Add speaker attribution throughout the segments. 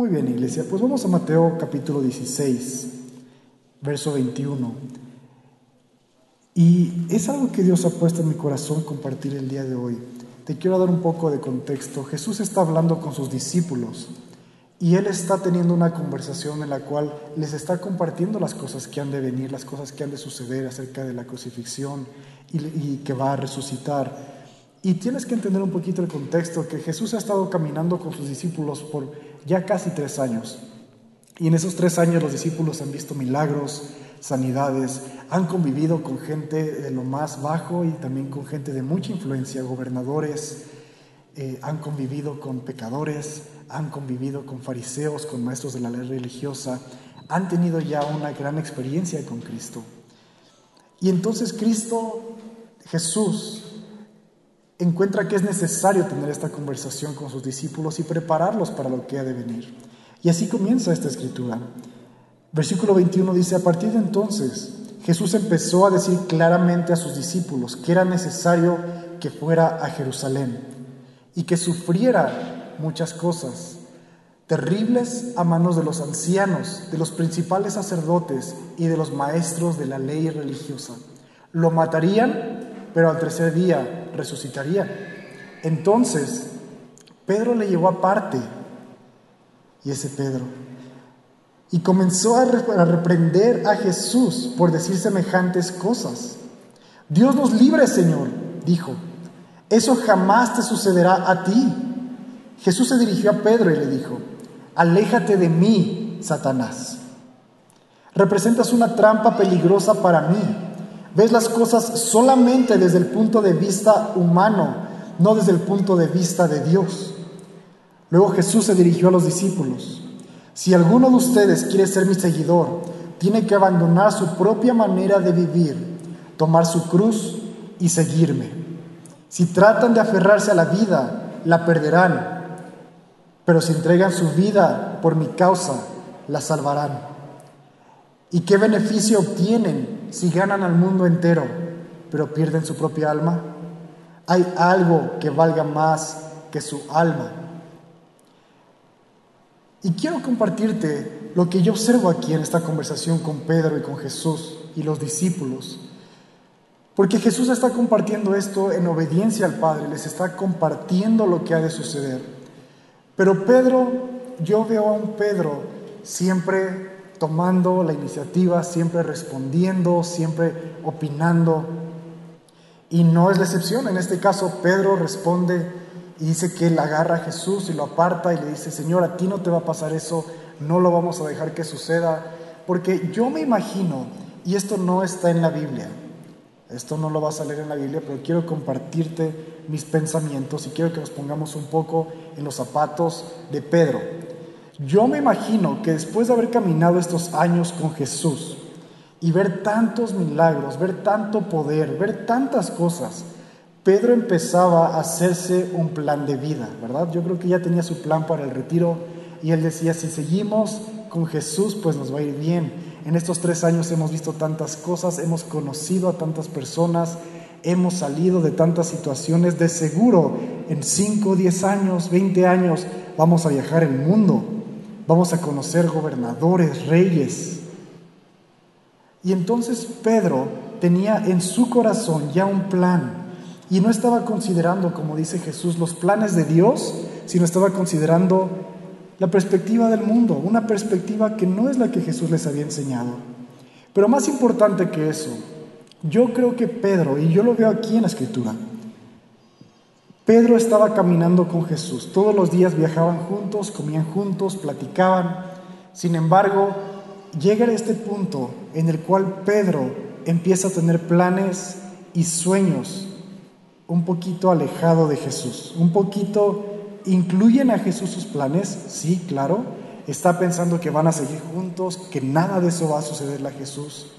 Speaker 1: Muy bien, iglesia, pues vamos a Mateo capítulo 16, verso 21. Y es algo que Dios ha puesto en mi corazón compartir el día de hoy. Te quiero dar un poco de contexto. Jesús está hablando con sus discípulos y Él está teniendo una conversación en la cual les está compartiendo las cosas que han de venir, las cosas que han de suceder acerca de la crucifixión y, que va a resucitar. Y tienes que entender un poquito el contexto, que Jesús ha estado caminando con sus discípulos por ya casi tres años. Y en esos tres años los discípulos han visto milagros, sanidades, han convivido con gente de lo más bajo y también con gente de mucha influencia, gobernadores, eh, han convivido con pecadores, han convivido con fariseos, con maestros de la ley religiosa, han tenido ya una gran experiencia con Cristo. Y entonces Cristo, Jesús, encuentra que es necesario tener esta conversación con sus discípulos y prepararlos para lo que ha de venir. Y así comienza esta escritura. Versículo 21 dice, a partir de entonces Jesús empezó a decir claramente a sus discípulos que era necesario que fuera a Jerusalén y que sufriera muchas cosas terribles a manos de los ancianos, de los principales sacerdotes y de los maestros de la ley religiosa. Lo matarían, pero al tercer día resucitaría. Entonces, Pedro le llevó aparte, y ese Pedro, y comenzó a reprender a Jesús por decir semejantes cosas. Dios nos libre, Señor, dijo. Eso jamás te sucederá a ti. Jesús se dirigió a Pedro y le dijo, aléjate de mí, Satanás. Representas una trampa peligrosa para mí. Ves las cosas solamente desde el punto de vista humano, no desde el punto de vista de Dios. Luego Jesús se dirigió a los discípulos. Si alguno de ustedes quiere ser mi seguidor, tiene que abandonar su propia manera de vivir, tomar su cruz y seguirme. Si tratan de aferrarse a la vida, la perderán, pero si entregan su vida por mi causa, la salvarán. ¿Y qué beneficio obtienen si ganan al mundo entero, pero pierden su propia alma? Hay algo que valga más que su alma. Y quiero compartirte lo que yo observo aquí en esta conversación con Pedro y con Jesús y los discípulos. Porque Jesús está compartiendo esto en obediencia al Padre, les está compartiendo lo que ha de suceder. Pero Pedro, yo veo a un Pedro siempre tomando la iniciativa, siempre respondiendo, siempre opinando. Y no es la excepción. En este caso, Pedro responde y dice que él agarra a Jesús y lo aparta y le dice, Señor, a ti no te va a pasar eso, no lo vamos a dejar que suceda. Porque yo me imagino, y esto no está en la Biblia, esto no lo vas a leer en la Biblia, pero quiero compartirte mis pensamientos y quiero que nos pongamos un poco en los zapatos de Pedro. Yo me imagino que después de haber caminado estos años con Jesús y ver tantos milagros, ver tanto poder, ver tantas cosas, Pedro empezaba a hacerse un plan de vida, ¿verdad? Yo creo que ya tenía su plan para el retiro y él decía, si seguimos con Jesús, pues nos va a ir bien. En estos tres años hemos visto tantas cosas, hemos conocido a tantas personas, hemos salido de tantas situaciones, de seguro en 5, 10 años, 20 años vamos a viajar el mundo, vamos a conocer gobernadores, reyes. Y entonces Pedro tenía en su corazón ya un plan y no estaba considerando, como dice Jesús, los planes de Dios, sino estaba considerando la perspectiva del mundo, una perspectiva que no es la que Jesús les había enseñado. Pero más importante que eso, yo creo que Pedro, y yo lo veo aquí en la escritura, Pedro estaba caminando con Jesús, todos los días viajaban juntos, comían juntos, platicaban. Sin embargo, llega este punto en el cual Pedro empieza a tener planes y sueños un poquito alejado de Jesús, un poquito incluyen a Jesús sus planes, sí, claro, está pensando que van a seguir juntos, que nada de eso va a sucederle a Jesús,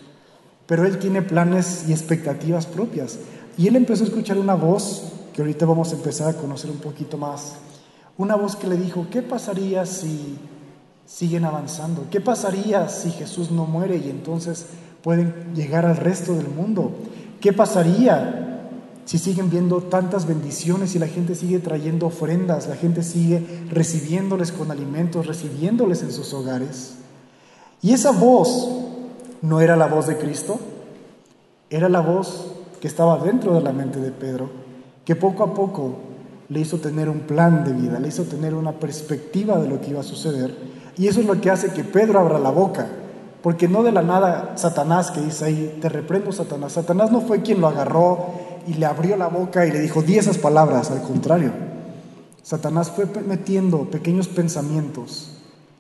Speaker 1: pero él tiene planes y expectativas propias. Y él empezó a escuchar una voz que ahorita vamos a empezar a conocer un poquito más, una voz que le dijo, ¿qué pasaría si siguen avanzando? ¿Qué pasaría si Jesús no muere y entonces pueden llegar al resto del mundo? ¿Qué pasaría si siguen viendo tantas bendiciones y la gente sigue trayendo ofrendas, la gente sigue recibiéndoles con alimentos, recibiéndoles en sus hogares. Y esa voz no era la voz de Cristo, era la voz que estaba dentro de la mente de Pedro, que poco a poco le hizo tener un plan de vida, le hizo tener una perspectiva de lo que iba a suceder. Y eso es lo que hace que Pedro abra la boca, porque no de la nada Satanás que dice ahí, te reprendo Satanás. Satanás no fue quien lo agarró y le abrió la boca y le dijo, di esas palabras, al contrario. Satanás fue metiendo pequeños pensamientos,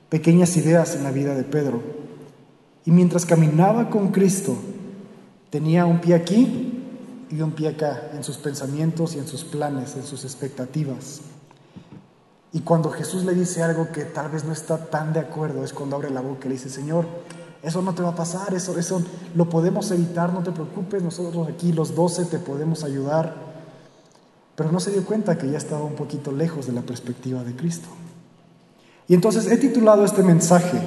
Speaker 1: pequeñas ideas en la vida de Pedro. Y mientras caminaba con Cristo, tenía un pie aquí y un pie acá, en sus pensamientos y en sus planes, en sus expectativas. Y cuando Jesús le dice algo que tal vez no está tan de acuerdo, es cuando abre la boca y le dice, Señor, eso no te va a pasar, eso, eso lo podemos evitar, no te preocupes, nosotros aquí los doce te podemos ayudar. Pero no se dio cuenta que ya estaba un poquito lejos de la perspectiva de Cristo. Y entonces he titulado este mensaje,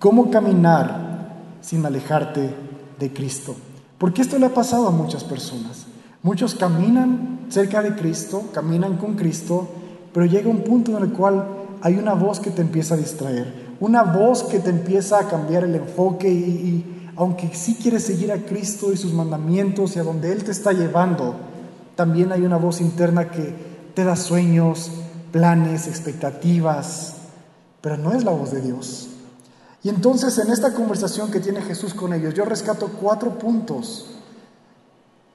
Speaker 1: ¿Cómo caminar sin alejarte de Cristo? Porque esto le ha pasado a muchas personas. Muchos caminan cerca de Cristo, caminan con Cristo, pero llega un punto en el cual hay una voz que te empieza a distraer, una voz que te empieza a cambiar el enfoque y, aunque sí quieres seguir a Cristo y sus mandamientos y a donde Él te está llevando, también hay una voz interna que te da sueños, planes, expectativas, pero no es la voz de Dios. Y entonces en esta conversación que tiene Jesús con ellos, yo rescato cuatro puntos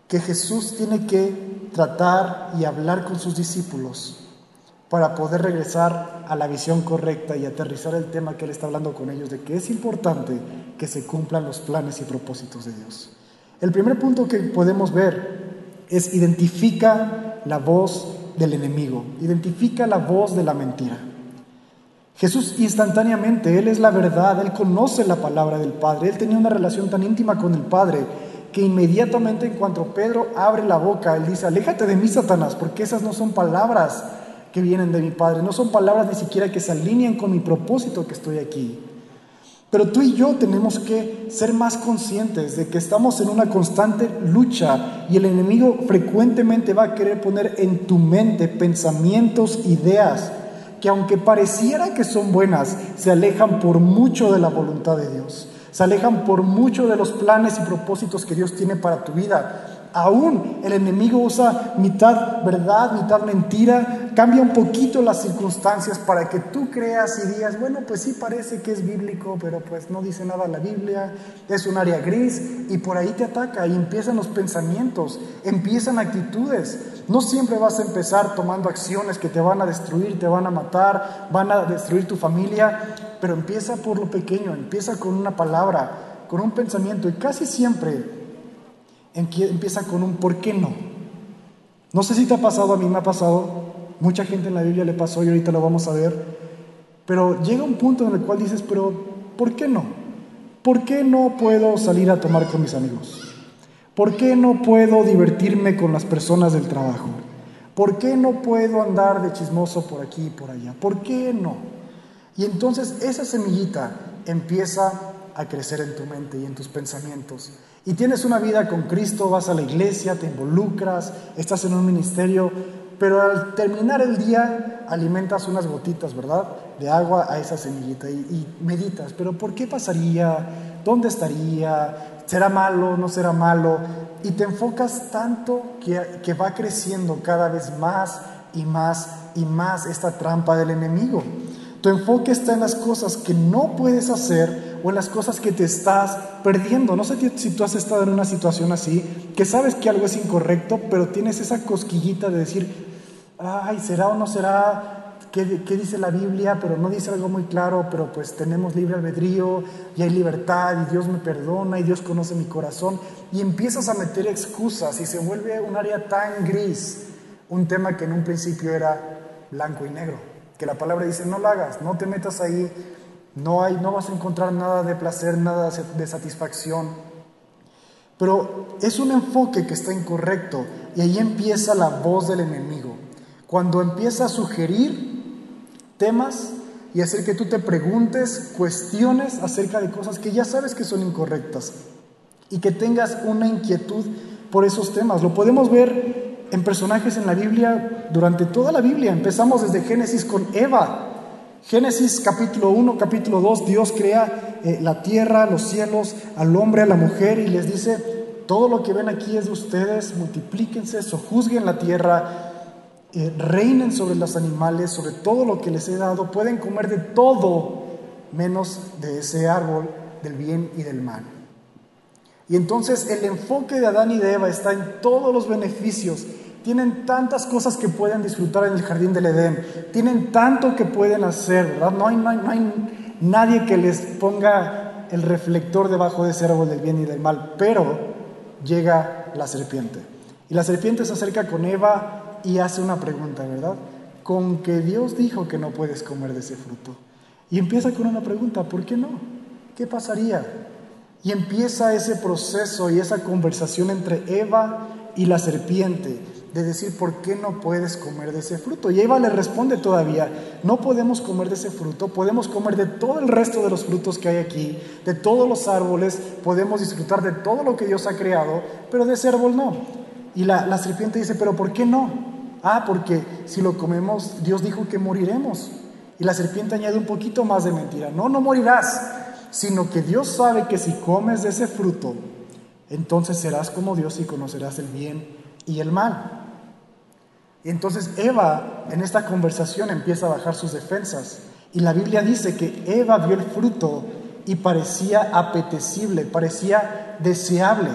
Speaker 1: que Jesús tiene que tratar y hablar con sus discípulos para poder regresar a la visión correcta y aterrizar el tema que Él está hablando con ellos, de que es importante que se cumplan los planes y propósitos de Dios. El primer punto que podemos ver es identifica la voz del enemigo, identifica la voz de la mentira. Jesús instantáneamente, Él es la verdad, Él conoce la palabra del Padre, Él tenía una relación tan íntima con el Padre que inmediatamente en cuanto Pedro abre la boca, Él dice, aléjate de mí, Satanás, porque esas no son palabras que vienen de mi Padre, no son palabras ni siquiera que se alinean con mi propósito que estoy aquí. Pero tú y yo tenemos que ser más conscientes de que estamos en una constante lucha y el enemigo frecuentemente va a querer poner en tu mente pensamientos, ideas, que aunque pareciera que son buenas, se alejan por mucho de la voluntad de Dios, se alejan por mucho de los planes y propósitos que Dios tiene para tu vida. Aún el enemigo usa mitad verdad, mitad mentira, cambia un poquito las circunstancias para que tú creas y digas, bueno, pues sí parece que es bíblico, pero pues no dice nada la Biblia, es un área gris y por ahí te ataca y empiezan los pensamientos, empiezan actitudes. No siempre vas a empezar tomando acciones que te van a destruir, te van a matar, van a destruir tu familia, pero empieza por lo pequeño, empieza con una palabra, con un pensamiento y casi siempre empieza con un ¿por qué no? No sé si te ha pasado, a mí me ha pasado, mucha gente en la Biblia le pasó y ahorita lo vamos a ver, pero llega un punto en el cual dices, pero ¿por qué no? ¿Por qué no puedo salir a tomar con mis amigos? ¿Por qué no puedo divertirme con las personas del trabajo? ¿Por qué no puedo andar de chismoso por aquí y por allá? ¿Por qué no? Y entonces esa semillita empieza a crecer en tu mente y en tus pensamientos. Y tienes una vida con Cristo, vas a la iglesia, te involucras, estás en un ministerio, pero al terminar el día alimentas unas gotitas, ¿verdad? De agua a esa semillita y, meditas, pero ¿por qué pasaría? ¿Dónde estaría? ¿Será malo? ¿No será malo? Y te enfocas tanto que, que va creciendo cada vez más y más y más esta trampa del enemigo. Tu enfoque está en las cosas que no puedes hacer o en las cosas que te estás perdiendo. No sé si tú has estado en una situación así, que sabes que algo es incorrecto, pero tienes esa cosquillita de decir, ay, ¿será o no será? ¿Qué, ¿Qué, dice la Biblia? Pero no dice algo muy claro, pero pues tenemos libre albedrío y hay libertad y Dios me perdona y Dios conoce mi corazón. Y empiezas a meter excusas y se vuelve un área tan gris, un tema que en un principio era blanco y negro que la palabra dice, no lo hagas, no te metas ahí, no, hay, no vas a encontrar nada de placer, nada de satisfacción. Pero es un enfoque que está incorrecto y ahí empieza la voz del enemigo. Cuando empieza a sugerir temas y hacer que tú te preguntes, cuestiones acerca de cosas que ya sabes que son incorrectas y que tengas una inquietud por esos temas. Lo podemos ver en personajes en la Biblia durante toda la Biblia. Empezamos desde Génesis con Eva. Génesis capítulo 1, capítulo 2, Dios crea eh, la tierra, los cielos, al hombre, a la mujer y les dice, todo lo que ven aquí es de ustedes, multiplíquense, sojuzguen la tierra, eh, reinen sobre los animales, sobre todo lo que les he dado, pueden comer de todo menos de ese árbol del bien y del mal. Y entonces el enfoque de Adán y de Eva está en todos los beneficios. Tienen tantas cosas que pueden disfrutar en el jardín del Edén. Tienen tanto que pueden hacer, ¿verdad? No hay, no hay nadie que les ponga el reflector debajo de ese árbol del bien y del mal. Pero llega la serpiente. Y la serpiente se acerca con Eva y hace una pregunta, ¿verdad? Con que Dios dijo que no puedes comer de ese fruto. Y empieza con una pregunta, ¿por qué no? ¿Qué pasaría? Y empieza ese proceso y esa conversación entre Eva y la serpiente de decir, ¿por qué no puedes comer de ese fruto? Y Eva le responde todavía, no podemos comer de ese fruto, podemos comer de todo el resto de los frutos que hay aquí, de todos los árboles, podemos disfrutar de todo lo que Dios ha creado, pero de ese árbol no. Y la, la serpiente dice, pero ¿por qué no? Ah, porque si lo comemos, Dios dijo que moriremos. Y la serpiente añade un poquito más de mentira. No, no morirás, sino que Dios sabe que si comes de ese fruto, entonces serás como Dios y conocerás el bien y el mal. Y entonces Eva en esta conversación empieza a bajar sus defensas. Y la Biblia dice que Eva vio el fruto y parecía apetecible, parecía deseable.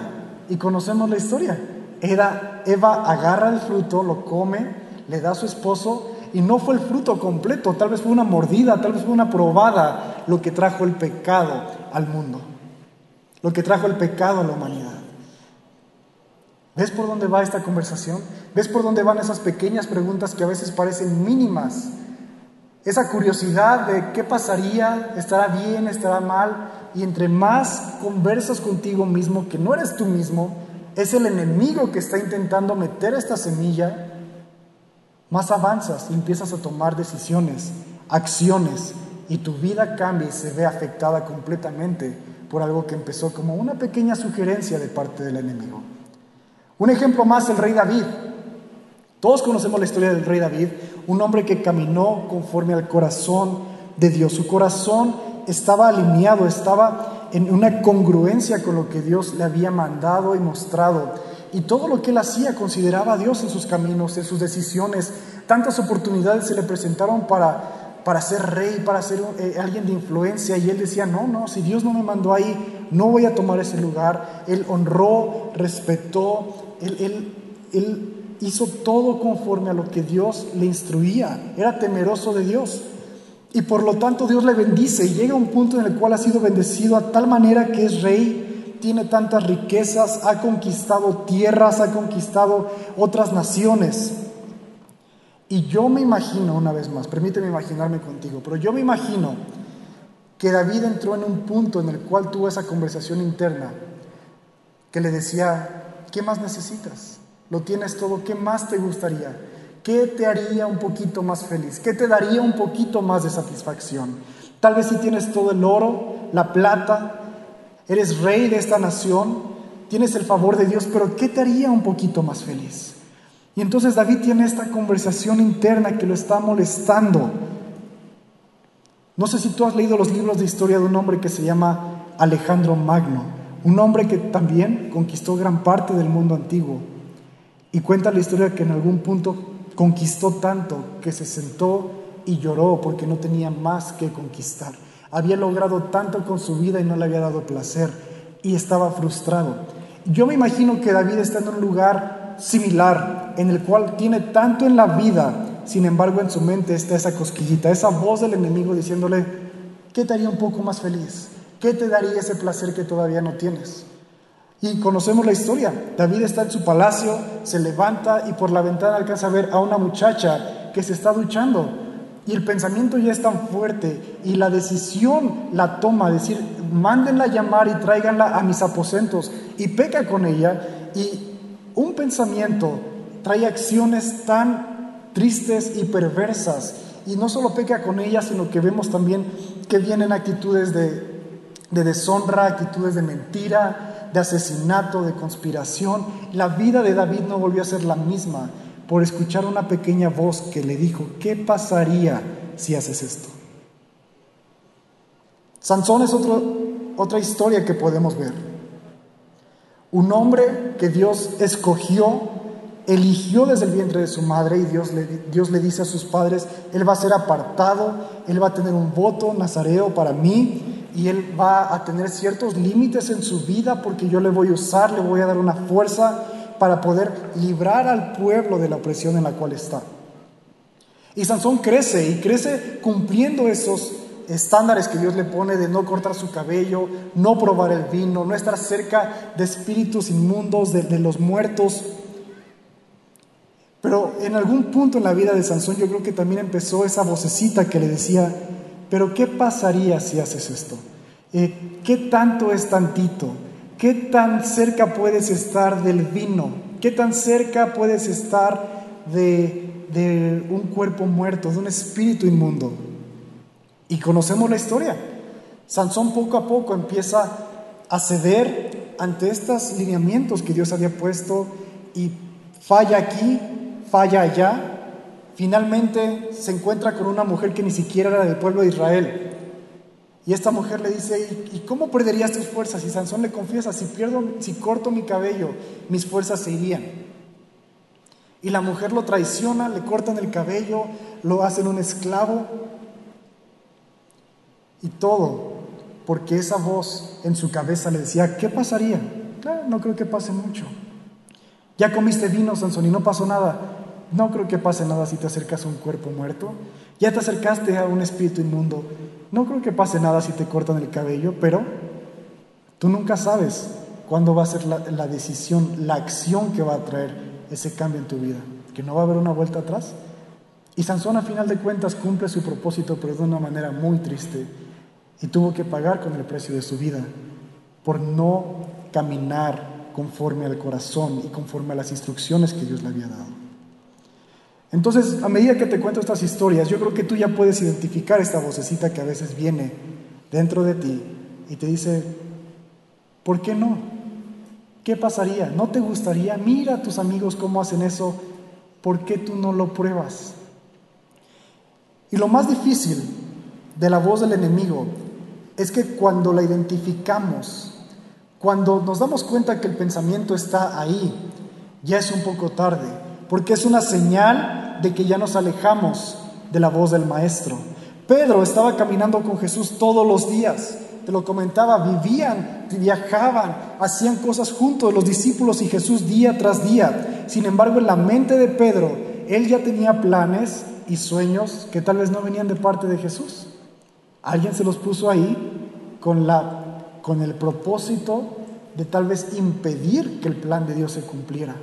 Speaker 1: Y conocemos la historia. Eva, Eva agarra el fruto, lo come, le da a su esposo y no fue el fruto completo, tal vez fue una mordida, tal vez fue una probada lo que trajo el pecado al mundo, lo que trajo el pecado a la humanidad. ¿Ves por dónde va esta conversación? ¿Ves por dónde van esas pequeñas preguntas que a veces parecen mínimas? Esa curiosidad de qué pasaría, estará bien, estará mal, y entre más conversas contigo mismo, que no eres tú mismo, es el enemigo que está intentando meter esta semilla más avanzas y empiezas a tomar decisiones, acciones, y tu vida cambia y se ve afectada completamente por algo que empezó como una pequeña sugerencia de parte del enemigo. Un ejemplo más, el rey David. Todos conocemos la historia del rey David, un hombre que caminó conforme al corazón de Dios. Su corazón estaba alineado, estaba en una congruencia con lo que Dios le había mandado y mostrado y todo lo que él hacía consideraba a Dios en sus caminos, en sus decisiones. Tantas oportunidades se le presentaron para, para ser rey, para ser eh, alguien de influencia y él decía, no, no, si Dios no me mandó ahí, no voy a tomar ese lugar. Él honró, respetó, él, hizo todo conforme a lo que Dios le instruía, era temeroso de Dios. Y por lo tanto Dios le bendice y llega a un punto en el cual ha sido bendecido a tal manera que es rey tiene tantas riquezas, ha conquistado tierras, ha conquistado otras naciones. Y yo me imagino, una vez más, permíteme imaginarme contigo, pero yo me imagino que David entró en un punto en el cual tuvo esa conversación interna, que le decía, ¿qué más necesitas? Lo tienes todo, ¿qué más te gustaría? ¿Qué te haría un poquito más feliz? ¿Qué te daría un poquito más de satisfacción? Tal vez si tienes todo el oro, la plata, eres rey de esta nación, tienes el favor de Dios, pero ¿qué te haría un poquito más feliz? Y entonces David tiene esta conversación interna que lo está molestando. No sé si tú has leído los libros de historia de un hombre que se llama Alejandro Magno, un hombre que también conquistó gran parte del mundo antiguo. Y cuenta la historia que en algún punto conquistó tanto que se sentó y lloró porque no tenía más que conquistar. Había logrado tanto con su vida y no le había dado placer y estaba frustrado. Yo me imagino que David está en un lugar similar, en el cual tiene tanto en la vida, sin embargo en su mente está esa cosquillita, esa voz del enemigo diciéndole, ¿qué te haría un poco más feliz? ¿Qué te daría ese placer que todavía no tienes? Y conocemos la historia. David está en su palacio, se levanta y por la ventana alcanza a ver a una muchacha que se está duchando y el pensamiento ya es tan fuerte y la decisión la toma, decir, mándenla llamar y tráiganla a mis aposentos y peca con ella y un pensamiento trae acciones tan tristes y perversas y no solo peca con ella, sino que vemos también que vienen actitudes de, de deshonra, actitudes de mentira, de asesinato, de conspiración. La vida de David no volvió a ser la misma por escuchar una pequeña voz que le dijo, ¿qué pasaría si haces esto? Sansón es otra historia que podemos ver. Un hombre que Dios escogió, eligió desde el vientre de su madre y Dios le, Dios le dice a sus padres, Él va a ser apartado, Él va a tener un voto nazareo para mí y Él va a tener ciertos límites en su vida porque yo le voy a usar, le voy a dar una fuerza para poder librar al pueblo de la opresión en la cual está. Y Sansón crece y crece cumpliendo esos estándares que Dios le pone de no cortar su cabello, no probar el vino, no estar cerca de espíritus inmundos, de, los muertos. Pero en algún punto en la vida de Sansón yo creo que también empezó esa vocecita que le decía, pero ¿qué pasaría si haces esto? Eh, ¿Qué tanto es tantito? ¿Qué tan cerca puedes estar del vino? ¿Qué tan cerca puedes estar de, de un cuerpo muerto, de un espíritu inmundo? Y conocemos la historia. Sansón poco a poco empieza a ceder ante estos lineamientos que Dios había puesto y falla aquí, falla allá. Finalmente se encuentra con una mujer que ni siquiera era del pueblo de Israel. Y esta mujer le dice, ¿y cómo perderías tus fuerzas? Y Sansón le confiesa, si pierdo, si corto mi cabello, mis fuerzas se irían. Y la mujer lo traiciona, le cortan el cabello, lo hacen un esclavo. Y todo porque esa voz en su cabeza le decía, ¿qué pasaría? no creo que pase mucho. Ya comiste vino, Sansón, y no pasó nada. No creo que pase nada si te acercas a un cuerpo muerto. Ya te acercaste a un espíritu inmundo. No creo que pase nada si te cortan el cabello, pero tú nunca sabes cuándo va a ser la, decisión, la acción que va a traer ese cambio en tu vida. Que no va a haber una vuelta atrás. Y Sansón a final de cuentas cumple su propósito, pero de una manera muy triste. Y tuvo que pagar con el precio de su vida por no caminar conforme al corazón y conforme a las instrucciones que Dios le había dado. Entonces, a medida que te cuento estas historias, yo creo que tú ya puedes identificar esta vocecita que a veces viene dentro de ti y te dice, ¿por qué no? ¿Qué pasaría? ¿No te gustaría? Mira a tus amigos cómo hacen eso, ¿por qué tú no lo pruebas? Y lo más difícil de la voz del enemigo es que cuando la identificamos, cuando nos damos cuenta que el pensamiento está ahí, ya es un poco tarde, porque es una señal de que ya nos alejamos de la voz del Maestro. Pedro estaba caminando con Jesús todos los días, te lo comentaba, vivían, viajaban, hacían cosas juntos los discípulos y Jesús día tras día. Sin embargo, en la mente de Pedro, él ya tenía planes y sueños que tal vez no venían de parte de Jesús. Alguien se los puso ahí con, la, con el propósito de tal vez impedir que el plan de Dios se cumpliera.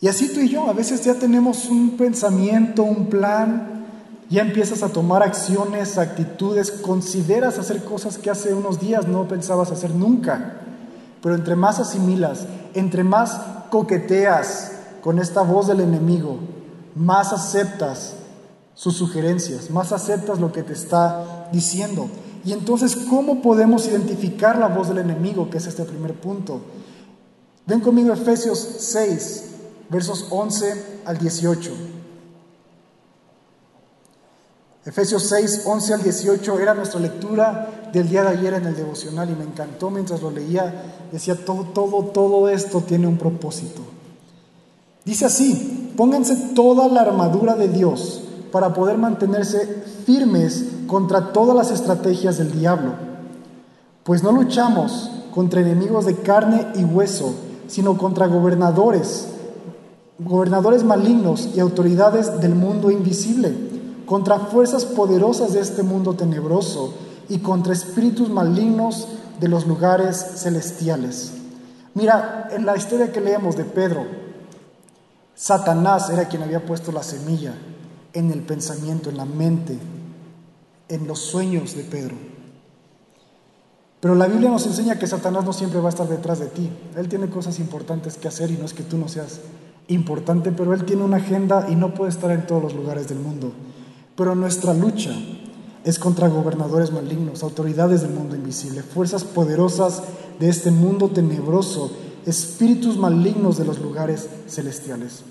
Speaker 1: Y así tú y yo, a veces ya tenemos un pensamiento, un plan, ya empiezas a tomar acciones, actitudes, consideras hacer cosas que hace unos días no pensabas hacer nunca. Pero entre más asimilas, entre más coqueteas con esta voz del enemigo, más aceptas sus sugerencias, más aceptas lo que te está diciendo. Y entonces, ¿cómo podemos identificar la voz del enemigo? Que es este primer punto. Ven conmigo Efesios 6, versos 11 al 18. Efesios 6, 11 al 18 era nuestra lectura del día de ayer en el devocional y me encantó mientras lo leía. Decía, todo, todo, todo esto tiene un propósito. Dice así, pónganse toda la armadura de Dios para poder mantenerse firmes contra todas las estrategias del diablo. Pues no luchamos contra enemigos de carne y hueso, sino contra gobernadores gobernadores malignos y autoridades del mundo invisible, contra fuerzas poderosas de este mundo tenebroso y contra espíritus malignos de los lugares celestiales. Mira, en la historia que leemos de Pedro, Satanás era quien había puesto la semilla en el pensamiento, en la mente, en los sueños de Pedro. Pero la Biblia nos enseña que Satanás no siempre va a estar detrás de ti. Él tiene cosas importantes que hacer y no es que tú no seas importante, pero Él tiene una agenda y no puede estar en todos los lugares del mundo. Pero nuestra lucha es contra gobernadores malignos, autoridades del mundo invisible, fuerzas poderosas de este mundo tenebroso, espíritus malignos de los lugares celestiales.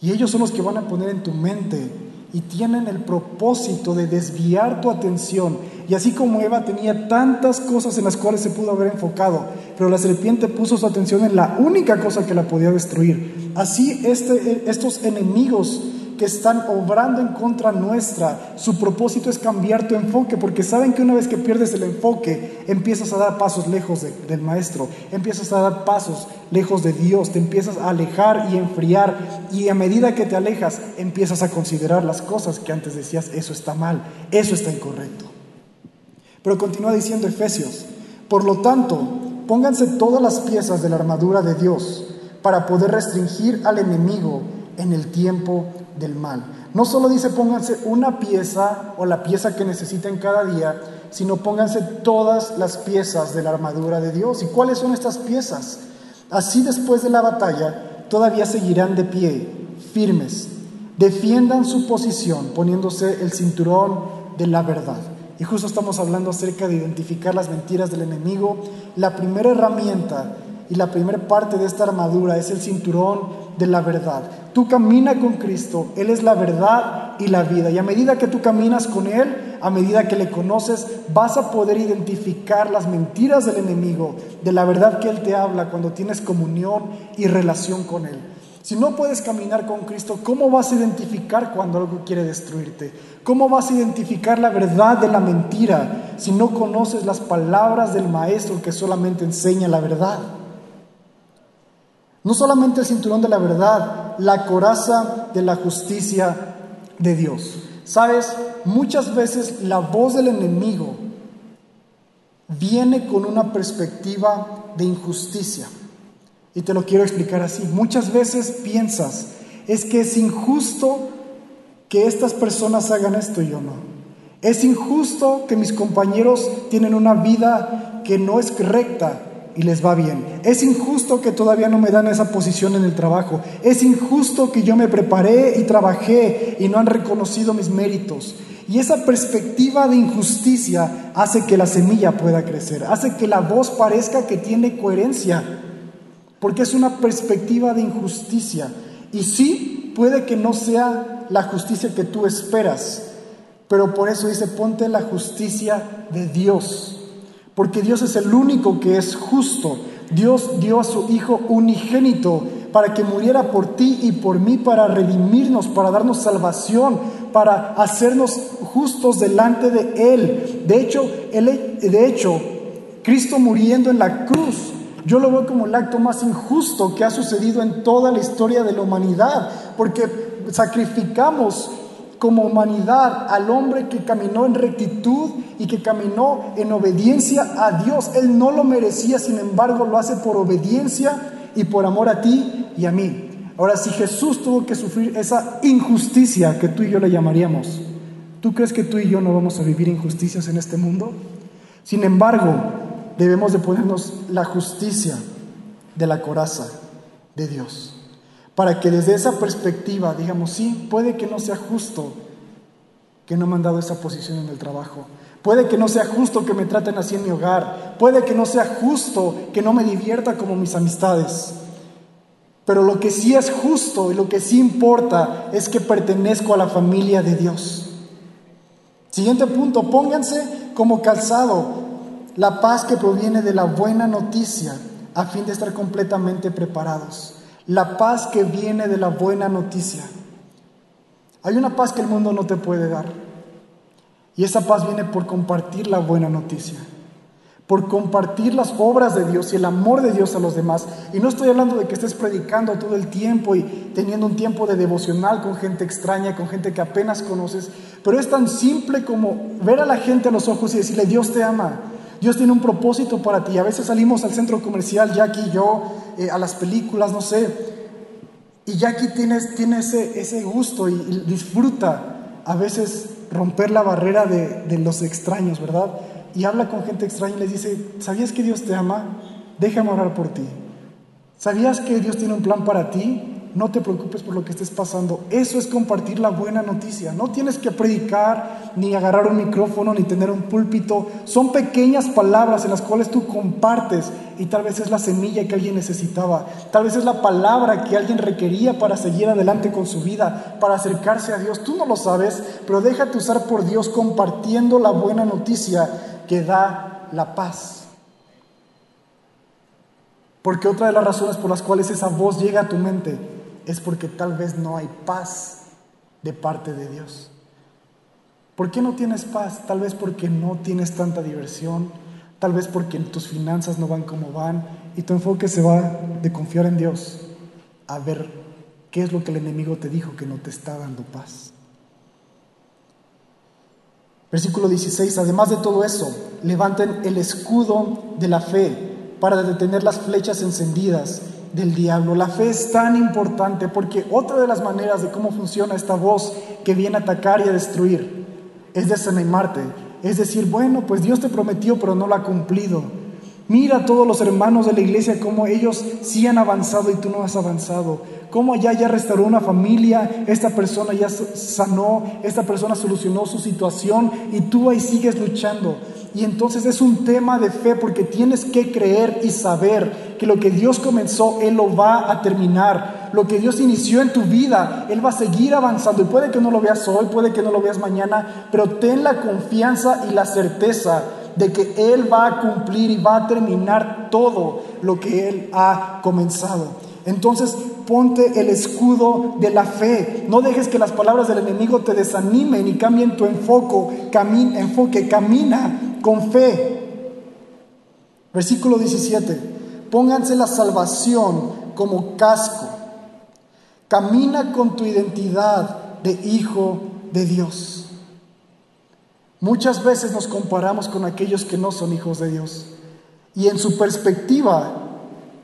Speaker 1: Y ellos son los que van a poner en tu mente y tienen el propósito de desviar tu atención. Y así como Eva tenía tantas cosas en las cuales se pudo haber enfocado, pero la serpiente puso su atención en la única cosa que la podía destruir. Así este, estos enemigos que están obrando en contra nuestra, su propósito es cambiar tu enfoque, porque saben que una vez que pierdes el enfoque, empiezas a dar pasos lejos del maestro, empiezas a dar pasos lejos de Dios, te empiezas a alejar y enfriar, y a medida que te alejas, empiezas a considerar las cosas que antes decías, eso está mal, eso está incorrecto. Pero continúa diciendo Efesios, por lo tanto, pónganse todas las piezas de la armadura de Dios para poder restringir al enemigo en el tiempo del mal. No solo dice pónganse una pieza o la pieza que necesiten cada día, sino pónganse todas las piezas de la armadura de Dios. ¿Y cuáles son estas piezas? Así después de la batalla todavía seguirán de pie, firmes. Defiendan su posición poniéndose el cinturón de la verdad. Y justo estamos hablando acerca de identificar las mentiras del enemigo. La primera herramienta y la primera parte de esta armadura es el cinturón de la verdad. Tú camina con Cristo, Él es la verdad y la vida. Y a medida que tú caminas con Él, a medida que le conoces, vas a poder identificar las mentiras del enemigo, de la verdad que Él te habla cuando tienes comunión y relación con Él. Si no puedes caminar con Cristo, ¿cómo vas a identificar cuando algo quiere destruirte? ¿Cómo vas a identificar la verdad de la mentira si no conoces las palabras del Maestro que solamente enseña la verdad? No solamente el cinturón de la verdad, la coraza de la justicia de Dios. Sabes, muchas veces la voz del enemigo viene con una perspectiva de injusticia. Y te lo quiero explicar así. Muchas veces piensas, es que es injusto que estas personas hagan esto y yo no. Es injusto que mis compañeros tienen una vida que no es recta y les va bien. Es injusto que todavía no me dan esa posición en el trabajo. Es injusto que yo me preparé y trabajé y no han reconocido mis méritos. Y esa perspectiva de injusticia hace que la semilla pueda crecer, hace que la voz parezca que tiene coherencia, porque es una perspectiva de injusticia. Y sí, puede que no sea la justicia que tú esperas, pero por eso dice, ponte la justicia de Dios. Porque Dios es el único que es justo. Dios dio a su Hijo unigénito para que muriera por ti y por mí, para redimirnos, para darnos salvación, para hacernos justos delante de Él. De hecho, de hecho, Cristo muriendo en la cruz, yo lo veo como el acto más injusto que ha sucedido en toda la historia de la humanidad, porque sacrificamos como humanidad al hombre que caminó en rectitud y que caminó en obediencia a Dios. Él no lo merecía, sin embargo lo hace por obediencia y por amor a ti y a mí. Ahora, si Jesús tuvo que sufrir esa injusticia que tú y yo le llamaríamos, ¿tú crees que tú y yo no vamos a vivir injusticias en este mundo? Sin embargo, debemos de ponernos la justicia de la coraza de Dios para que desde esa perspectiva digamos, sí, puede que no sea justo que no me han dado esa posición en el trabajo, puede que no sea justo que me traten así en mi hogar, puede que no sea justo que no me divierta como mis amistades, pero lo que sí es justo y lo que sí importa es que pertenezco a la familia de Dios. Siguiente punto, pónganse como calzado la paz que proviene de la buena noticia a fin de estar completamente preparados la paz que viene de la buena noticia. Hay una paz que el mundo no te puede dar. Y esa paz viene por compartir la buena noticia, por compartir las obras de Dios y el amor de Dios a los demás. Y no estoy hablando de que estés predicando todo el tiempo y teniendo un tiempo de devocional con gente extraña, con gente que apenas conoces, pero es tan simple como ver a la gente a los ojos y decirle, Dios te ama, Dios tiene un propósito para ti. A veces salimos al centro comercial, Jackie y yo, eh, a las películas, no sé, y Jackie tiene, tiene ese, ese gusto y, disfruta a veces romper la barrera de, de los extraños, ¿verdad? Y habla con gente extraña y les dice, ¿sabías que Dios te ama? Déjame orar por ti. ¿Sabías que Dios tiene un plan para ti? No te preocupes por lo que estés pasando. Eso es compartir la buena noticia. No tienes que predicar, ni agarrar un micrófono, ni tener un púlpito. Son pequeñas palabras en las cuales tú compartes y tal vez es la semilla que alguien necesitaba. Tal vez es la palabra que alguien requería para seguir adelante con su vida, para acercarse a Dios. Tú no lo sabes, pero déjate usar por Dios compartiendo la buena noticia que da la paz. Porque otra de las razones por las cuales esa voz llega a tu mente es porque tal vez no hay paz de parte de Dios. ¿Por qué no tienes paz? Tal vez porque no tienes tanta diversión, tal vez porque tus finanzas no van como van y tu enfoque se va de confiar en Dios a ver qué es lo que el enemigo te dijo que no te está dando paz. Versículo 16, además de todo eso, levanten el escudo de la fe para detener las flechas encendidas del diablo. La fe es tan importante porque otra de las maneras de cómo funciona esta voz que viene a atacar y a destruir es desanimarte. Es decir, bueno, pues Dios te prometió pero no lo ha cumplido. Mira a todos los hermanos de la iglesia cómo ellos sí han avanzado y tú no has avanzado. Cómo allá ya restauró una familia, esta persona ya sanó, esta persona solucionó su situación y tú ahí sigues luchando. Y entonces es un tema de fe porque tienes que creer y saber que lo que Dios comenzó, Él lo va a terminar. Lo que Dios inició en tu vida, Él va a seguir avanzando. Y puede que no lo veas hoy, puede que no lo veas mañana, pero ten la confianza y la certeza de que Él va a cumplir y va a terminar todo lo que Él ha comenzado. Entonces ponte el escudo de la fe. No dejes que las palabras del enemigo te desanimen y cambien tu enfoque. Camina, enfoque, camina con fe. Versículo 17. Pónganse la salvación como casco. Camina con tu identidad de hijo de Dios. Muchas veces nos comparamos con aquellos que no son hijos de Dios. Y en su perspectiva,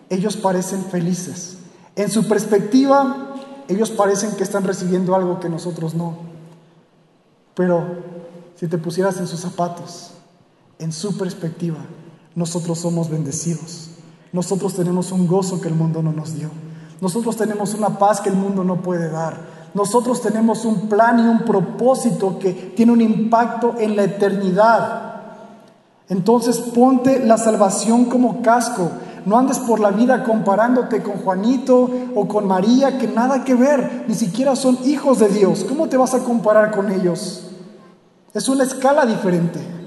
Speaker 1: ellos parecen felices. En su perspectiva, ellos parecen que están recibiendo algo que nosotros no. Pero si te pusieras en sus zapatos, en su perspectiva, nosotros somos bendecidos. Nosotros tenemos un gozo que el mundo no nos dio. Nosotros tenemos una paz que el mundo no puede dar. Nosotros tenemos un plan y un propósito que tiene un impacto en la eternidad. Entonces ponte la salvación como casco. No andes por la vida comparándote con Juanito o con María, que nada que ver, ni siquiera son hijos de Dios. ¿Cómo te vas a comparar con ellos? Es una escala diferente.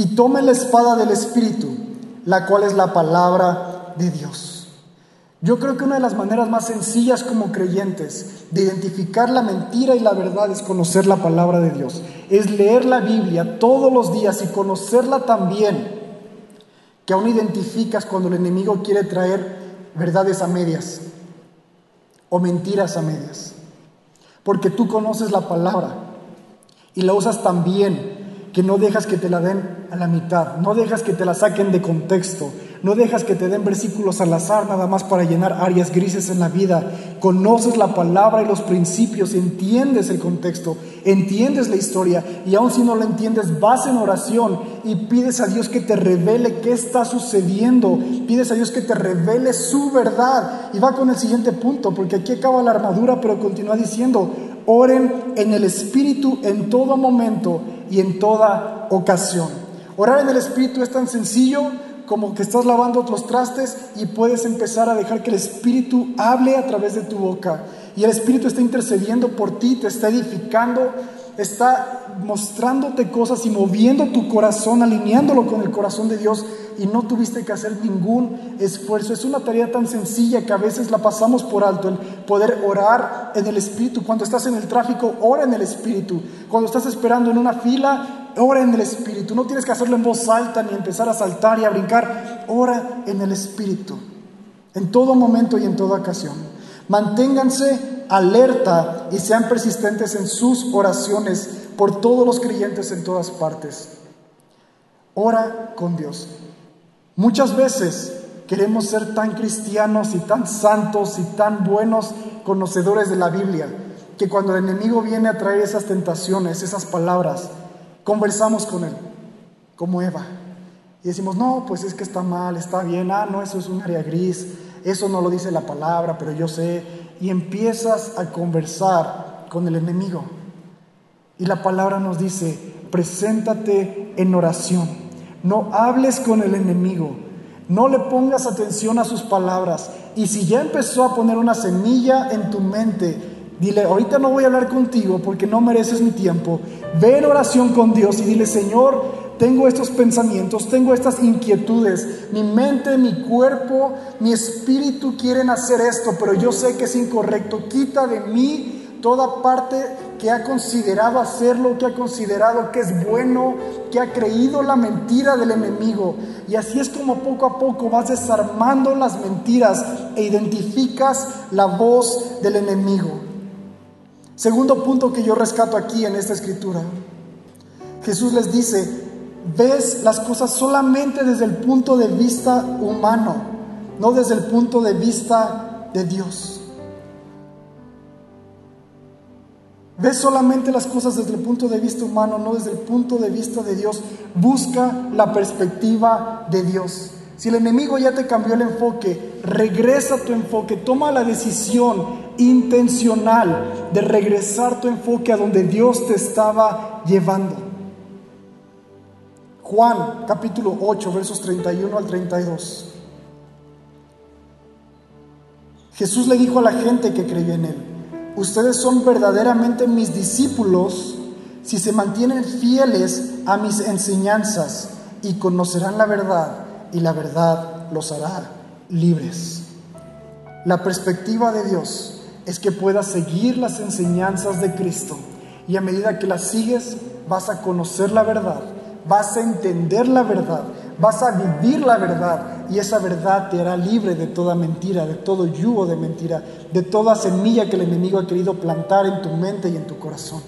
Speaker 1: Y tome la espada del Espíritu, la cual es la palabra de Dios. Yo creo que una de las maneras más sencillas como creyentes de identificar la mentira y la verdad es conocer la palabra de Dios. Es leer la Biblia todos los días y conocerla también, que aún identificas cuando el enemigo quiere traer verdades a medias o mentiras a medias. Porque tú conoces la palabra y la usas tan bien que no dejas que te la den a la mitad, no dejas que te la saquen de contexto, no dejas que te den versículos al azar nada más para llenar áreas grises en la vida. Conoces la palabra y los principios, entiendes el contexto, entiendes la historia y aun si no la entiendes, vas en oración y pides a Dios que te revele qué está sucediendo. Pides a Dios que te revele su verdad. Y va con el siguiente punto, porque aquí acaba la armadura, pero continúa diciendo, oren en el Espíritu en todo momento y en toda ocasión. Orar en el Espíritu es tan sencillo como que estás lavando los trastes y puedes empezar a dejar que el Espíritu hable a través de tu boca. Y el Espíritu está intercediendo por ti, te está edificando, está mostrándote cosas y moviendo tu corazón, alineándolo con el corazón de Dios y no tuviste que hacer ningún esfuerzo. Es una tarea tan sencilla que a veces la pasamos por alto, el poder orar en el Espíritu. Cuando estás en el tráfico, ora en el Espíritu. Cuando estás esperando en una fila, ora en el Espíritu. No tienes que hacerlo en voz alta ni empezar a saltar y a brincar. Ora en el Espíritu. En todo momento y en toda ocasión. Manténganse alerta y sean persistentes en sus oraciones por todos los creyentes en todas partes. Ora con Dios. Muchas veces queremos ser tan cristianos y tan santos y tan buenos conocedores de la Biblia que cuando el enemigo viene a traer esas tentaciones, esas palabras, Conversamos con Él, como Eva. Y decimos, no, pues es que está mal, está bien, ah, no, eso es un área gris, eso no lo dice la palabra, pero yo sé. Y empiezas a conversar con el enemigo. Y la palabra nos dice, preséntate en oración. No hables con el enemigo. No le pongas atención a sus palabras. Y si ya empezó a poner una semilla en tu mente, dile, ahorita no voy a hablar contigo porque no mereces mi tiempo. Ve en oración con Dios y dile, Señor, tengo estos pensamientos, tengo estas inquietudes. Mi mente, mi cuerpo, mi espíritu quieren hacer esto, pero yo sé que es incorrecto. Quita de mí toda parte que ha considerado hacerlo, que ha considerado que es bueno, que ha creído la mentira del enemigo. Y así es como poco a poco vas desarmando las mentiras e identificas la voz del enemigo. Segundo punto que yo rescato aquí en esta escritura. Jesús les dice, ves las cosas solamente desde el punto de vista humano, no desde el punto de vista de Dios. Ves solamente las cosas desde el punto de vista humano, no desde el punto de vista de Dios. Busca la perspectiva de Dios. Si el enemigo ya te cambió el enfoque, regresa tu enfoque, toma la decisión intencional de regresar tu enfoque a donde Dios te estaba llevando. Juan capítulo 8 versos 31 al 32. Jesús le dijo a la gente que creyó en él, ustedes son verdaderamente mis discípulos si se mantienen fieles a mis enseñanzas y conocerán la verdad y la verdad los hará libres. La perspectiva de Dios es que puedas seguir las enseñanzas de Cristo y a medida que las sigues vas a conocer la verdad, vas a entender la verdad, vas a vivir la verdad y esa verdad te hará libre de toda mentira, de todo yugo de mentira, de toda semilla que el enemigo ha querido plantar en tu mente y en tu corazón.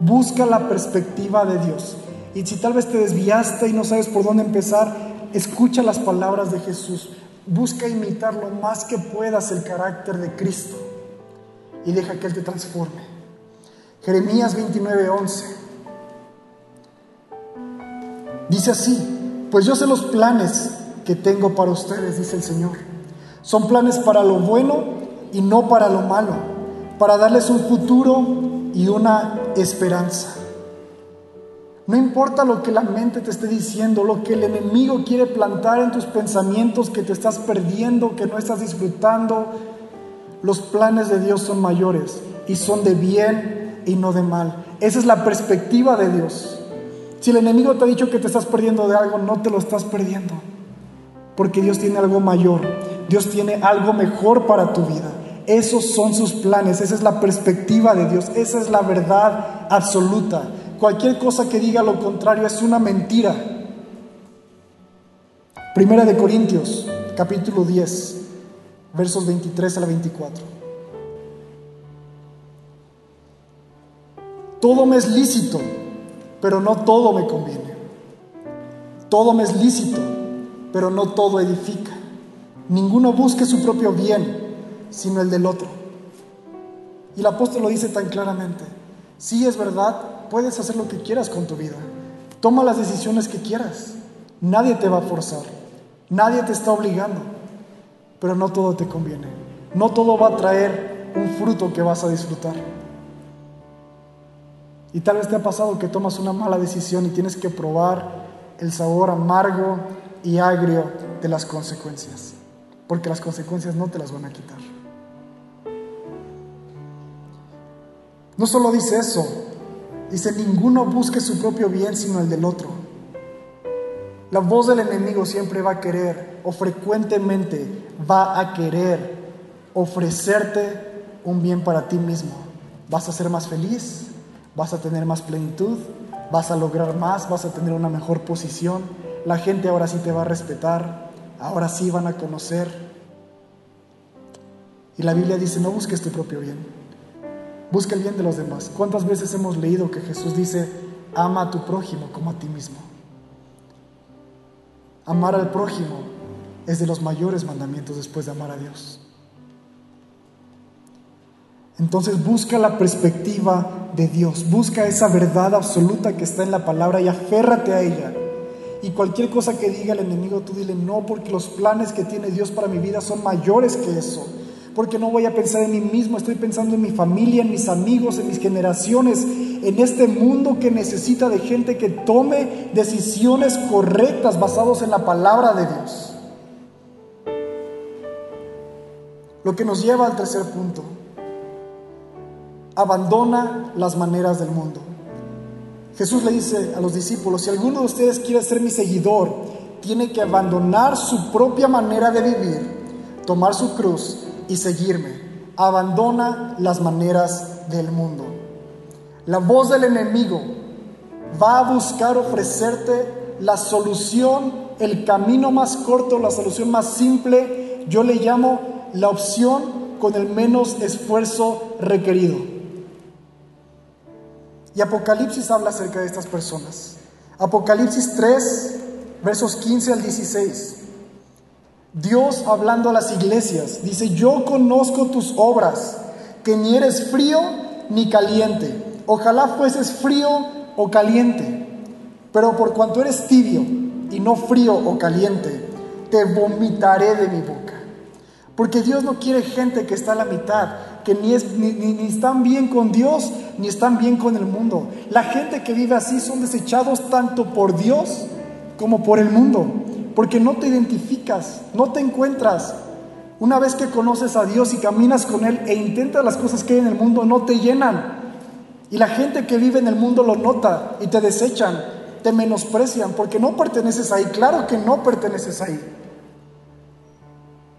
Speaker 1: Busca la perspectiva de Dios. Y si tal vez te desviaste y no sabes por dónde empezar, escucha las palabras de Jesús. Busca imitar lo más que puedas el carácter de Cristo y deja que Él te transforme. Jeremías 29:11 Dice así, pues yo sé los planes que tengo para ustedes, dice el Señor. Son planes para lo bueno y no para lo malo, para darles un futuro y una esperanza. No importa lo que la mente te esté diciendo, lo que el enemigo quiere plantar en tus pensamientos, que te estás perdiendo, que no estás disfrutando, los planes de Dios son mayores y son de bien y no de mal. Esa es la perspectiva de Dios. Si el enemigo te ha dicho que te estás perdiendo de algo, no te lo estás perdiendo. Porque Dios tiene algo mayor. Dios tiene algo mejor para tu vida. Esos son sus planes. Esa es la perspectiva de Dios. Esa es la verdad absoluta. Cualquier cosa que diga lo contrario es una mentira. Primera de Corintios, capítulo 10, versos 23 a la 24. Todo me es lícito pero no todo me conviene. Todo me es lícito, pero no todo edifica. Ninguno busque su propio bien, sino el del otro. Y el apóstol lo dice tan claramente. Si es verdad, puedes hacer lo que quieras con tu vida. Toma las decisiones que quieras. Nadie te va a forzar. Nadie te está obligando. Pero no todo te conviene. No todo va a traer un fruto que vas a disfrutar. Y tal vez te ha pasado que tomas una mala decisión y tienes que probar el sabor amargo y agrio de las consecuencias, porque las consecuencias no te las van a quitar. No solo dice eso, dice, ninguno busque su propio bien sino el del otro. La voz del enemigo siempre va a querer, o frecuentemente va a querer ofrecerte un bien para ti mismo. ¿Vas a ser más feliz? Vas a tener más plenitud, vas a lograr más, vas a tener una mejor posición, la gente ahora sí te va a respetar, ahora sí van a conocer. Y la Biblia dice, no busques tu propio bien, busca el bien de los demás. ¿Cuántas veces hemos leído que Jesús dice, ama a tu prójimo como a ti mismo? Amar al prójimo es de los mayores mandamientos después de amar a Dios. Entonces busca la perspectiva de Dios, busca esa verdad absoluta que está en la palabra y aférrate a ella. Y cualquier cosa que diga el enemigo, tú dile no, porque los planes que tiene Dios para mi vida son mayores que eso. Porque no voy a pensar en mí mismo, estoy pensando en mi familia, en mis amigos, en mis generaciones, en este mundo que necesita de gente que tome decisiones correctas basadas en la palabra de Dios. Lo que nos lleva al tercer punto. Abandona las maneras del mundo. Jesús le dice a los discípulos, si alguno de ustedes quiere ser mi seguidor, tiene que abandonar su propia manera de vivir, tomar su cruz y seguirme. Abandona las maneras del mundo. La voz del enemigo va a buscar ofrecerte la solución, el camino más corto, la solución más simple. Yo le llamo la opción con el menos esfuerzo requerido. Y Apocalipsis habla acerca de estas personas. Apocalipsis 3, versos 15 al 16. Dios hablando a las iglesias dice, yo conozco tus obras, que ni eres frío ni caliente. Ojalá fueses frío o caliente, pero por cuanto eres tibio y no frío o caliente, te vomitaré de mi boca. Porque Dios no quiere gente que está a la mitad, que ni, están bien con Dios, ni están bien con el mundo. La gente que vive así son desechados tanto por Dios como por el mundo, porque no te identificas, no te encuentras. Una vez que conoces a Dios y caminas con Él e intentas las cosas que hay en el mundo, no te llenan. Y la gente que vive en el mundo lo nota y te desechan, te menosprecian, porque no perteneces ahí. Claro que no perteneces ahí.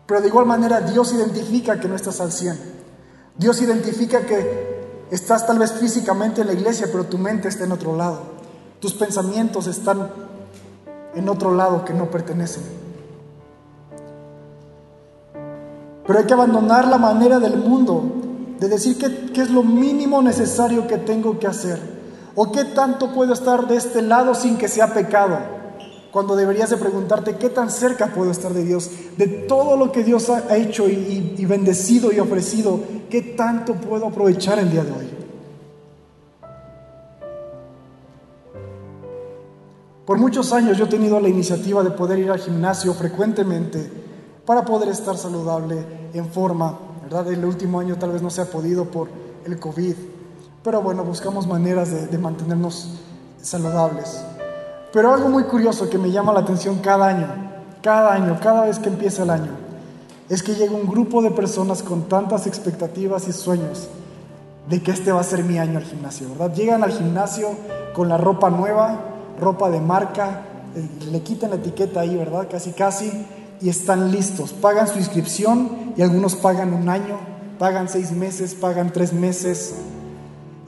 Speaker 1: Pero de igual manera Dios identifica que no estás al 100. Dios identifica que estás tal vez físicamente en la iglesia, pero tu mente está en otro lado. Tus pensamientos están en otro lado que no pertenecen. Pero hay que abandonar la manera del mundo de decir qué, qué es lo mínimo necesario que tengo que hacer o qué tanto puedo estar de este lado sin que sea pecado cuando deberías de preguntarte qué tan cerca puedo estar de Dios, de todo lo que Dios ha hecho y, bendecido y ofrecido, qué tanto puedo aprovechar el día de hoy. Por muchos años yo he tenido la iniciativa de poder ir al gimnasio frecuentemente para poder estar saludable, en forma, ¿verdad? El último año tal vez no se ha podido por el COVID, pero bueno, buscamos maneras de, de mantenernos saludables. Pero algo muy curioso que me llama la atención cada año, cada año, cada vez que empieza el año, es que llega un grupo de personas con tantas expectativas y sueños de que este va a ser mi año al gimnasio, ¿verdad? Llegan al gimnasio con la ropa nueva, ropa de marca, eh, le quitan la etiqueta ahí, ¿verdad? Casi, casi, y están listos. Pagan su inscripción y algunos pagan un año, pagan seis meses, pagan tres meses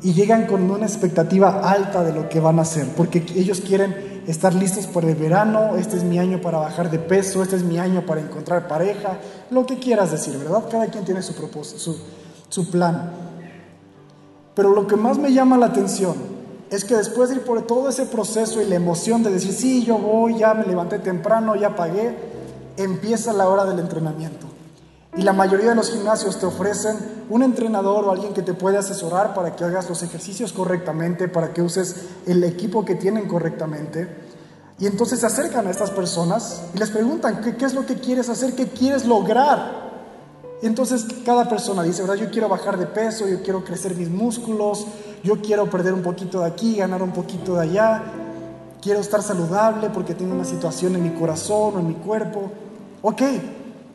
Speaker 1: y llegan con una expectativa alta de lo que van a hacer, porque ellos quieren estar listos por el verano, este es mi año para bajar de peso, este es mi año para encontrar pareja, lo que quieras decir, ¿verdad? Cada quien tiene su propósito, su, su plan. Pero lo que más me llama la atención es que después de ir por todo ese proceso y la emoción de decir, sí, yo voy, ya me levanté temprano, ya pagué, empieza la hora del entrenamiento. Y la mayoría de los gimnasios te ofrecen un entrenador o alguien que te puede asesorar para que hagas los ejercicios correctamente, para que uses el equipo que tienen correctamente. Y entonces se acercan a estas personas y les preguntan, ¿qué, es lo que quieres hacer? ¿Qué quieres lograr? Y entonces cada persona dice, ¿verdad? Yo quiero bajar de peso, yo quiero crecer mis músculos, yo quiero perder un poquito de aquí, ganar un poquito de allá, quiero estar saludable porque tengo una situación en mi corazón o en mi cuerpo. Ok,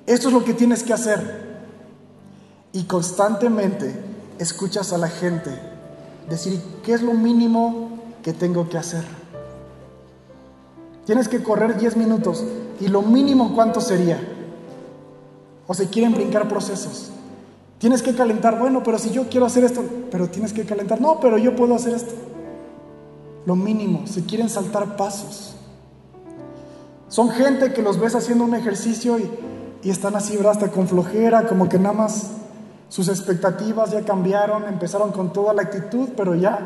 Speaker 1: esto es lo que tienes que hacer. Y constantemente escuchas a la gente decir, ¿qué es lo mínimo que tengo que hacer? Tienes que correr 10 minutos. ¿Y lo mínimo cuánto sería? O se quieren brincar procesos. Tienes que calentar, bueno, pero si yo quiero hacer esto, pero tienes que calentar, no, pero yo puedo hacer esto. Lo mínimo, se quieren saltar pasos. Son gente que los ves haciendo un ejercicio y y están así, ¿verdad? Hasta con flojera, como que nada más sus expectativas ya cambiaron, empezaron con toda la actitud, pero ya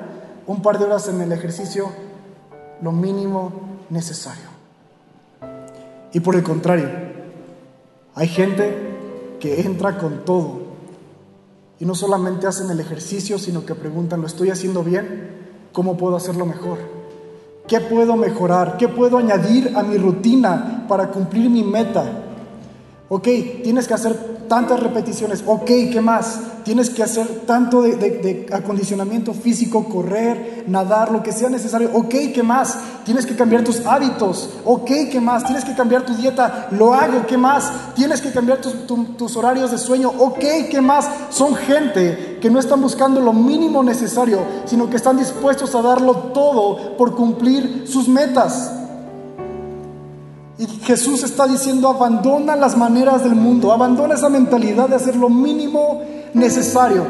Speaker 1: un par de horas en el ejercicio, lo mínimo necesario. Y por el contrario, hay gente que entra con todo y no solamente hacen el ejercicio, sino que preguntan, ¿lo estoy haciendo bien? ¿Cómo puedo hacerlo mejor? ¿Qué puedo mejorar? ¿Qué puedo añadir a mi rutina para cumplir mi meta? Ok, tienes que hacer tantas repeticiones. Ok, ¿qué más? Tienes que hacer tanto de, acondicionamiento físico, correr, nadar, lo que sea necesario. Ok, ¿qué más? Tienes que cambiar tus hábitos. Ok, ¿qué más? Tienes que cambiar tu dieta. Lo hago, ¿qué más? Tienes que cambiar tus horarios de sueño. Ok, ¿qué más? Son gente que no están buscando lo mínimo necesario, sino que están dispuestos a darlo todo por cumplir sus metas. Y Jesús está diciendo, abandona las maneras del mundo, abandona esa mentalidad de hacer lo mínimo necesario.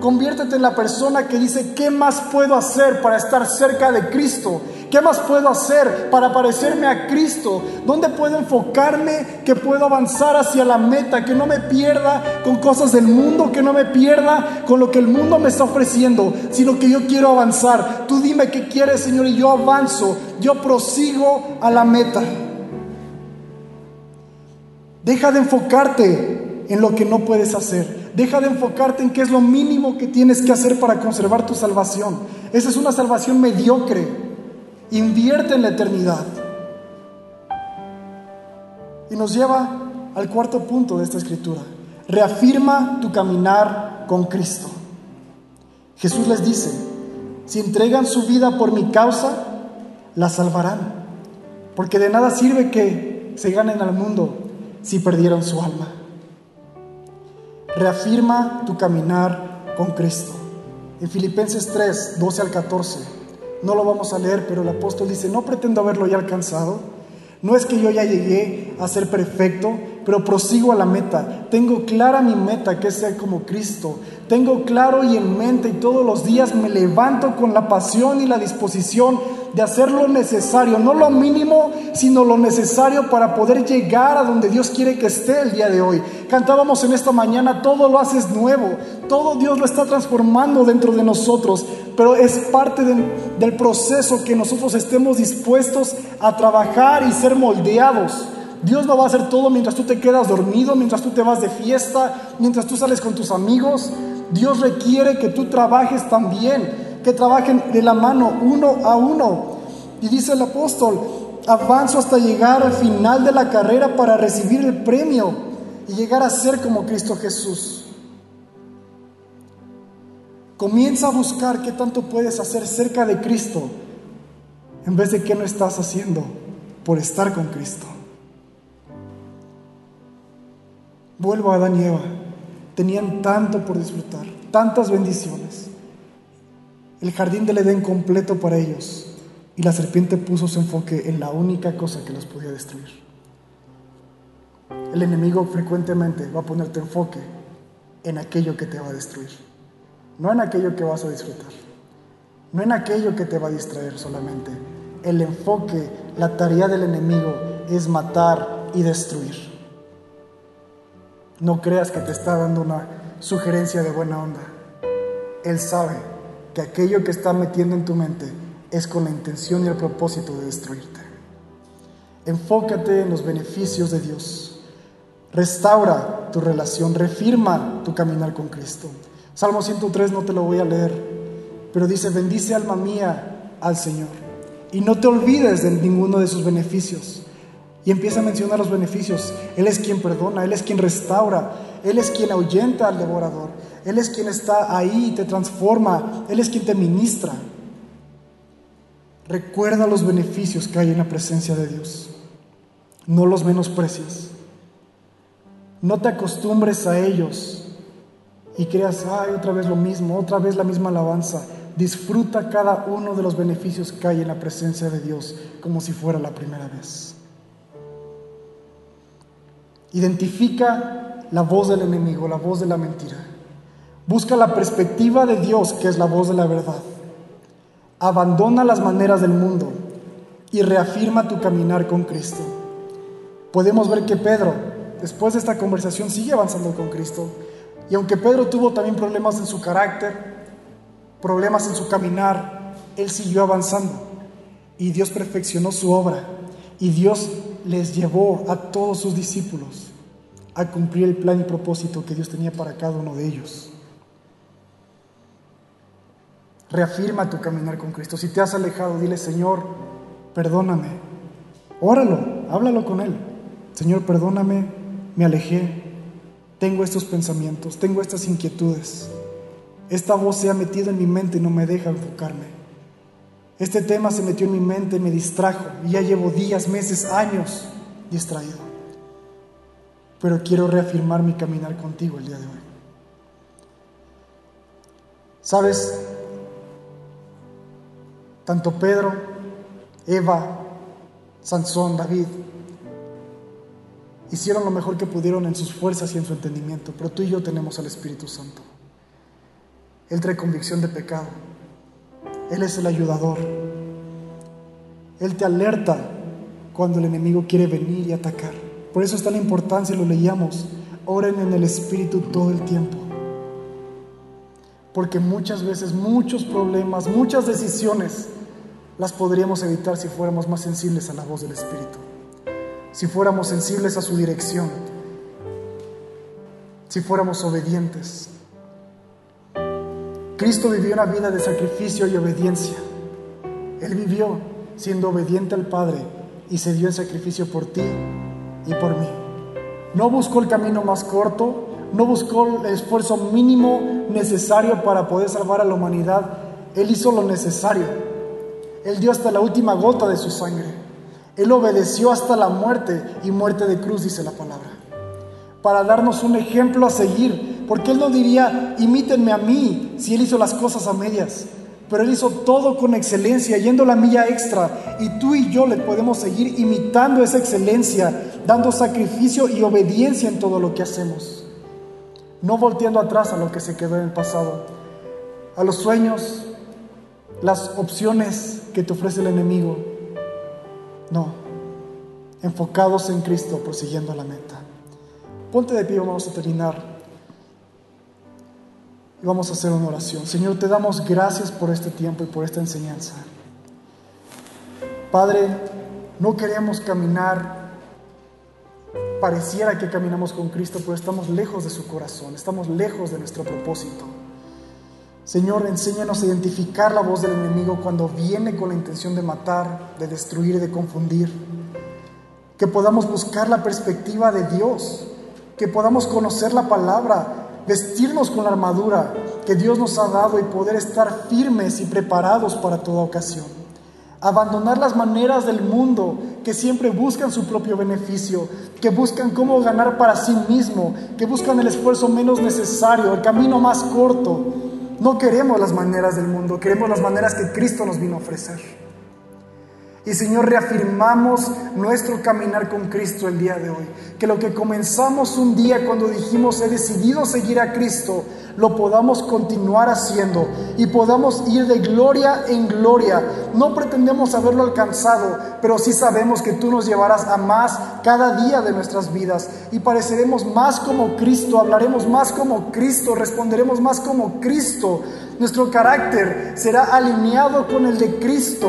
Speaker 1: Conviértete en la persona que dice, ¿qué más puedo hacer para estar cerca de Cristo? ¿Qué más puedo hacer para parecerme a Cristo? ¿Dónde puedo enfocarme que puedo avanzar hacia la meta? Que no me pierda con cosas del mundo, que no me pierda con lo que el mundo me está ofreciendo, sino que yo quiero avanzar. Tú dime qué quieres, Señor, y yo avanzo, yo prosigo a la meta. Deja de enfocarte en lo que no puedes hacer. Deja de enfocarte en qué es lo mínimo que tienes que hacer para conservar tu salvación. Esa es una salvación mediocre. Invierte en la eternidad. Y nos lleva al cuarto punto de esta escritura. Reafirma tu caminar con Cristo. Jesús les dice, si entregan su vida por mi causa, la salvarán. Porque de nada sirve que se ganen al mundo si perdieron su alma. Reafirma tu caminar con Cristo. En Filipenses 3, 12 al 14, no lo vamos a leer, pero el apóstol dice, no pretendo haberlo ya alcanzado. No es que yo ya llegué a ser perfecto, pero prosigo a la meta. Tengo clara mi meta, que es ser como Cristo. Tengo claro y en mente y todos los días me levanto con la pasión y la disposición de hacer lo necesario, no lo mínimo, sino lo necesario para poder llegar a donde Dios quiere que esté el día de hoy. Cantábamos en esta mañana, todo lo haces nuevo, todo Dios lo está transformando dentro de nosotros, pero es parte del proceso que nosotros estemos dispuestos a trabajar y ser moldeados. Dios no va a hacer todo mientras tú te quedas dormido, mientras tú te vas de fiesta, mientras tú sales con tus amigos. Dios requiere que tú trabajes también, que trabajen de la mano uno a uno. Y dice el apóstol, avanzo hasta llegar al final de la carrera para recibir el premio y llegar a ser como Cristo Jesús. Comienza a buscar qué tanto puedes hacer cerca de Cristo en vez de qué no estás haciendo por estar con Cristo. Vuelvo a Adán y Eva. Tenían tanto por disfrutar, tantas bendiciones. El jardín del Edén completo para ellos. Y la serpiente puso su enfoque en la única cosa que los podía destruir. El enemigo frecuentemente va a ponerte enfoque en aquello que te va a destruir. No en aquello que vas a disfrutar. No en aquello que te va a distraer solamente. El enfoque, la tarea del enemigo es matar y destruir. No creas que te está dando una sugerencia de buena onda. Él sabe que aquello que está metiendo en tu mente es con la intención y el propósito de destruirte. Enfócate en los beneficios de Dios. Restaura tu relación, refirma tu caminar con Cristo. Salmo 103 no te lo voy a leer, pero dice, bendice alma mía al Señor y no te olvides de ninguno de sus beneficios. Y empieza a mencionar los beneficios. Él es quien perdona, Él es quien restaura, Él es quien ahuyenta al devorador, Él es quien está ahí y te transforma, Él es quien te ministra. Recuerda los beneficios que hay en la presencia de Dios. No los menosprecies. No te acostumbres a ellos y creas, ay, otra vez lo mismo, otra vez la misma alabanza. Disfruta cada uno de los beneficios que hay en la presencia de Dios como si fuera la primera vez. Identifica la voz del enemigo, la voz de la mentira. Busca la perspectiva de Dios, que es la voz de la verdad. Abandona las maneras del mundo y reafirma tu caminar con Cristo. Podemos ver que Pedro, después de esta conversación, sigue avanzando con Cristo. Y aunque Pedro tuvo también problemas en su carácter, problemas en su caminar, él siguió avanzando. Y Dios perfeccionó su obra. Y Dios les llevó a todos sus discípulos a cumplir el plan y propósito que Dios tenía para cada uno de ellos. Reafirma tu caminar con Cristo. Si te has alejado, dile, Señor, perdóname. Óralo, háblalo con Él. Señor, perdóname, me alejé, tengo estos pensamientos, tengo estas inquietudes. Esta voz se ha metido en mi mente y no me deja enfocarme. Este tema se metió en mi mente, me distrajo y ya llevo días, meses, años distraído. Pero quiero reafirmar mi caminar contigo el día de hoy. ¿Sabes? Tanto Pedro, Eva, Sansón, David, hicieron lo mejor que pudieron en sus fuerzas y en su entendimiento, pero tú y yo tenemos al Espíritu Santo. Él trae convicción de pecado. Él es el ayudador. Él te alerta cuando el enemigo quiere venir y atacar. Por eso está la importancia, lo leíamos, oren en el Espíritu todo el tiempo. Porque muchas veces, muchos problemas, muchas decisiones las podríamos evitar si fuéramos más sensibles a la voz del Espíritu. Si fuéramos sensibles a su dirección. Si fuéramos obedientes. Cristo vivió una vida de sacrificio y obediencia. Él vivió siendo obediente al Padre y se dio en sacrificio por ti y por mí. No buscó el camino más corto, no buscó el esfuerzo mínimo necesario para poder salvar a la humanidad. Él hizo lo necesario. Él dio hasta la última gota de su sangre. Él obedeció hasta la muerte y muerte de cruz, dice la palabra, para darnos un ejemplo a seguir porque Él no diría, imítenme a mí, si Él hizo las cosas a medias. Pero Él hizo todo con excelencia, yendo la milla extra. Y tú y yo le podemos seguir imitando esa excelencia, dando sacrificio y obediencia en todo lo que hacemos. No volteando atrás a lo que se quedó en el pasado, a los sueños, las opciones que te ofrece el enemigo. No, enfocados en Cristo, prosiguiendo la meta. Ponte de pie, vamos a terminar y vamos a hacer una oración. Señor, te damos gracias por este tiempo y por esta enseñanza. Padre, no queremos caminar, pareciera que caminamos con Cristo, pero estamos lejos de su corazón, estamos lejos de nuestro propósito. Señor, enséñanos a identificar la voz del enemigo cuando viene con la intención de matar, de destruir, de confundir. Que podamos buscar la perspectiva de Dios, que podamos conocer la palabra, vestirnos con la armadura que Dios nos ha dado y poder estar firmes y preparados para toda ocasión. Abandonar las maneras del mundo que siempre buscan su propio beneficio, que buscan cómo ganar para sí mismo, que buscan el esfuerzo menos necesario, el camino más corto. No queremos las maneras del mundo, queremos las maneras que Cristo nos vino a ofrecer. Y Señor, reafirmamos nuestro caminar con Cristo el día de hoy. Que lo que comenzamos un día cuando dijimos he decidido seguir a Cristo, lo podamos continuar haciendo y podamos ir de gloria en gloria. No pretendemos haberlo alcanzado, pero sí sabemos que tú nos llevarás a más cada día de nuestras vidas y pareceremos más como Cristo, hablaremos más como Cristo, responderemos más como Cristo. Nuestro carácter será alineado con el de Cristo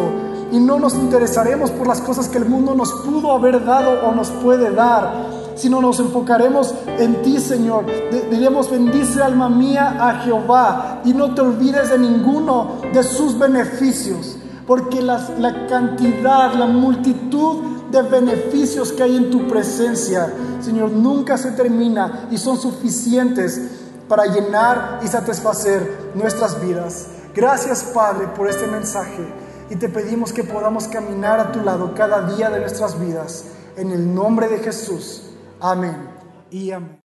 Speaker 1: y no nos interesaremos por las cosas que el mundo nos pudo haber dado o nos puede dar, sino nos enfocaremos en ti, Señor. Diremos, bendice alma mía a Jehová y no te olvides de ninguno de sus beneficios, porque la cantidad, la multitud de beneficios que hay en tu presencia, Señor, nunca se termina y son suficientes para llenar y satisfacer nuestras vidas. Gracias, Padre, por este mensaje y te pedimos que podamos caminar a tu lado cada día de nuestras vidas. En el nombre de Jesús. Amém e amém.